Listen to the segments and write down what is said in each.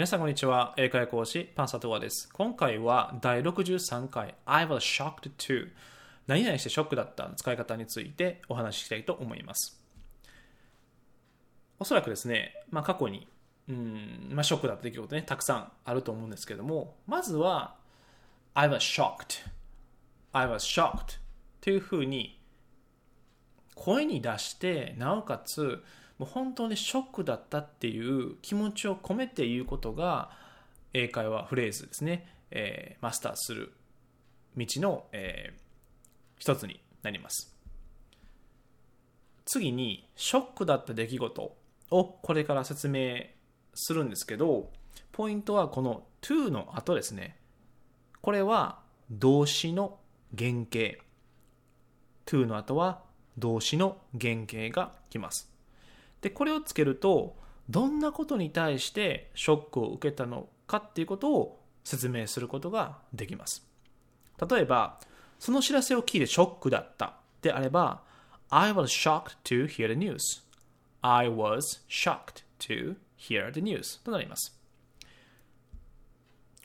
皆さんこんにちは。英会講師、パンサトワです。今回は第63回 I was shocked to 何々してショックだった？使い方についてお話ししたいと思います。おそらくですね、まあ、過去に、うんまあ、ショックだった出来事ね、たくさんあると思うんですけども、まずは I was shocked I was shocked というふうに声に出して、なおかつもう本当にショックだったっていう気持ちを込めて言うことが英会話フレーズですね、えー、マスターする道の、えー、一つになります。次にショックだった出来事をこれから説明するんですけどポイントはこの to の後ですね。これは動詞の原型。to の後は動詞の原型が来ます。でこれをつけるとどんなことに対してショックを受けたのかっていうことを説明することができます。例えばその知らせを聞いてショックだったであれば I was shocked to hear the news. I was shocked to hear the news. となります。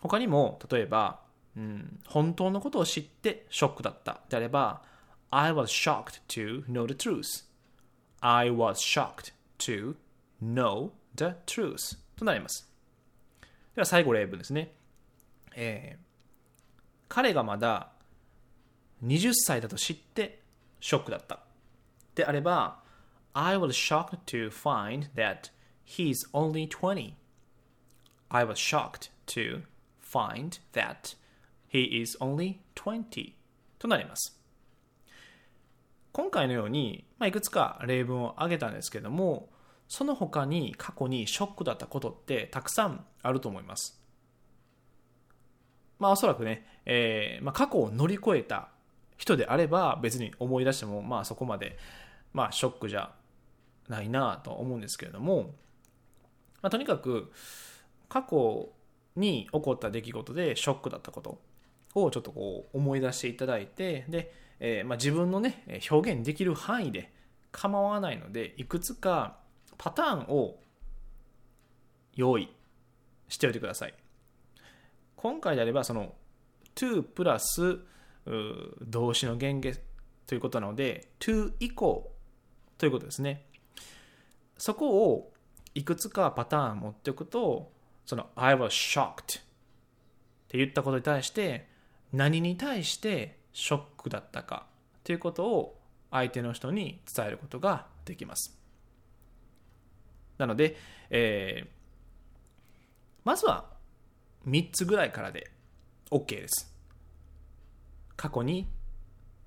他にも例えば、うん、本当のことを知ってショックだったであれば I was shocked to know the truth. I was shocked to know the truth となります。では最後例文ですね。えー、彼がまだ20歳だと知ってショックだった。であれば、I was shocked to find that he's only 20. I was shocked to find that he is only 20となります。今回のように、まあ、いくつか例文を挙げたんですけども、その他に過去にショックだったことってたくさんあると思います。まあおそらくね、えー、まあ、過去を乗り越えた人であれば別に思い出してもまあそこまで、まあ、ショックじゃないなと思うんですけれども、まあ、とにかく過去に起こった出来事でショックだったことをちょっとこう思い出していただいてでえー、まあ、自分のね表現できる範囲で構わないのでいくつかパターンを用意しておいてください。今回であればその to プラス動詞の原型ということなので to 以降ということですね。そこをいくつかパターン持っておくとその I was shocked って言ったことに対して何に対してショックだったかということを相手の人に伝えることができます。なので、えー、まずは3つぐらいからで OK です。過去に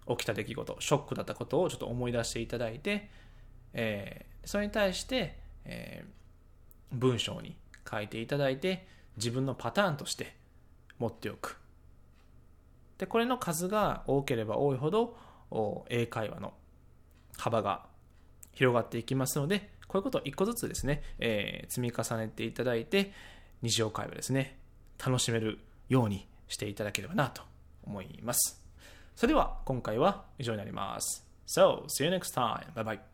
起きた出来事、ショックだったことをちょっと思い出していただいて、えー、それに対して、えー、文章に書いていただいて自分のパターンとして持っておく。でこれの数が多ければ多いほど英会話の幅が広がっていきますのでこういうことを一個ずつですね、えー、積み重ねていただいて日常会話ですね楽しめるようにしていただければなと思いますそれでは今回は以上になります So, see you next time. Bye bye.